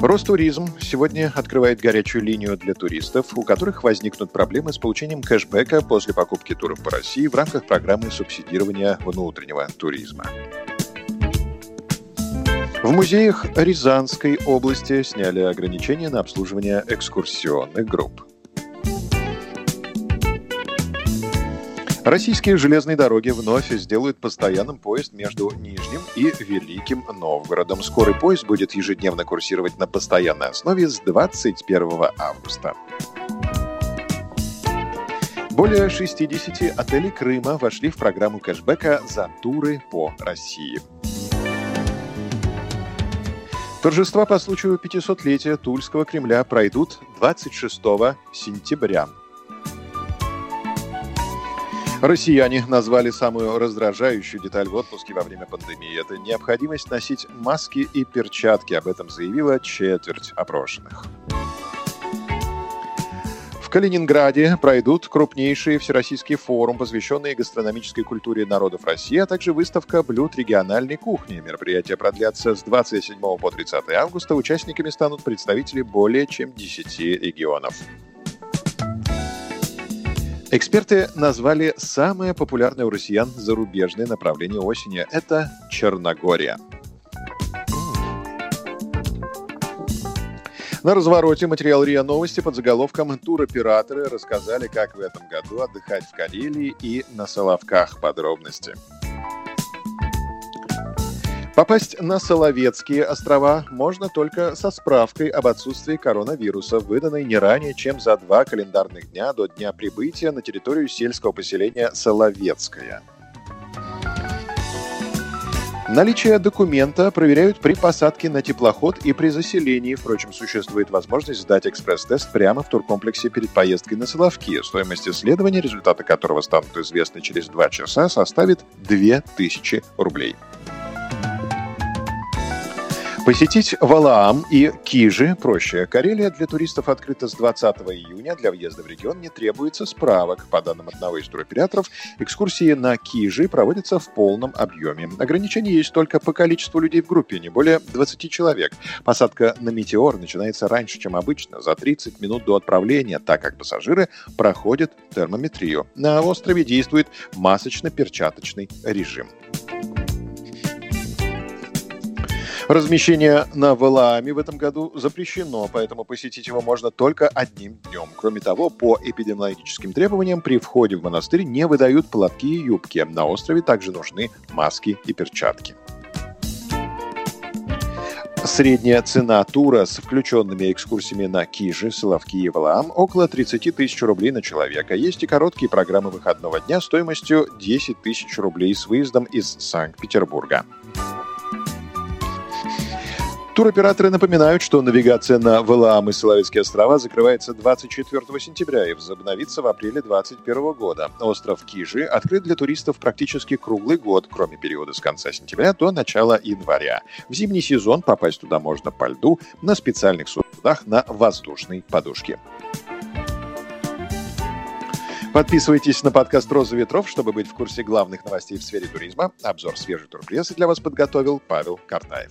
Ростуризм сегодня открывает горячую линию для туристов, у которых возникнут проблемы с получением кэшбэка после покупки туров по России в рамках программы субсидирования внутреннего туризма. В музеях Рязанской области сняли ограничения на обслуживание экскурсионных групп. Российские железные дороги вновь сделают постоянным поезд между Нижним и Великим Новгородом. Скорый поезд будет ежедневно курсировать на постоянной основе с 21 августа. Более 60 отелей Крыма вошли в программу кэшбэка за туры по России. Торжества по случаю 500-летия Тульского Кремля пройдут 26 сентября. Россияне назвали самую раздражающую деталь в отпуске во время пандемии. Это необходимость носить маски и перчатки. Об этом заявила четверть опрошенных. В Калининграде пройдут крупнейший всероссийский форум, посвященный гастрономической культуре народов России, а также выставка блюд региональной кухни. Мероприятие продлятся с 27 по 30 августа. Участниками станут представители более чем 10 регионов. Эксперты назвали самое популярное у россиян зарубежное направление осени. Это Черногория. На развороте материал РИА Новости под заголовком «Туроператоры рассказали, как в этом году отдыхать в Карелии и на Соловках». Подробности. Попасть на Соловецкие острова можно только со справкой об отсутствии коронавируса, выданной не ранее, чем за два календарных дня до дня прибытия на территорию сельского поселения Соловецкое. Наличие документа проверяют при посадке на теплоход и при заселении. Впрочем, существует возможность сдать экспресс-тест прямо в туркомплексе перед поездкой на Соловки. Стоимость исследования, результаты которого станут известны через два часа, составит 2000 рублей. Посетить Валаам и Кижи проще. Карелия для туристов открыта с 20 июня. Для въезда в регион не требуется справок. По данным одного из туроператоров, экскурсии на Кижи проводятся в полном объеме. Ограничения есть только по количеству людей в группе, не более 20 человек. Посадка на Метеор начинается раньше, чем обычно, за 30 минут до отправления, так как пассажиры проходят термометрию. На острове действует масочно-перчаточный режим. Размещение на Валааме в этом году запрещено, поэтому посетить его можно только одним днем. Кроме того, по эпидемиологическим требованиям при входе в монастырь не выдают платки и юбки. На острове также нужны маски и перчатки. Средняя цена тура с включенными экскурсиями на Кижи, Соловки и Валаам около 30 тысяч рублей на человека. Есть и короткие программы выходного дня стоимостью 10 тысяч рублей с выездом из Санкт-Петербурга. Туроператоры напоминают, что навигация на Валаам и Соловецкие острова закрывается 24 сентября и возобновится в апреле 2021 года. Остров Кижи открыт для туристов практически круглый год, кроме периода с конца сентября до начала января. В зимний сезон попасть туда можно по льду на специальных судах на воздушной подушке. Подписывайтесь на подкаст «Роза ветров», чтобы быть в курсе главных новостей в сфере туризма. Обзор свежей турпрессы для вас подготовил Павел Картаев.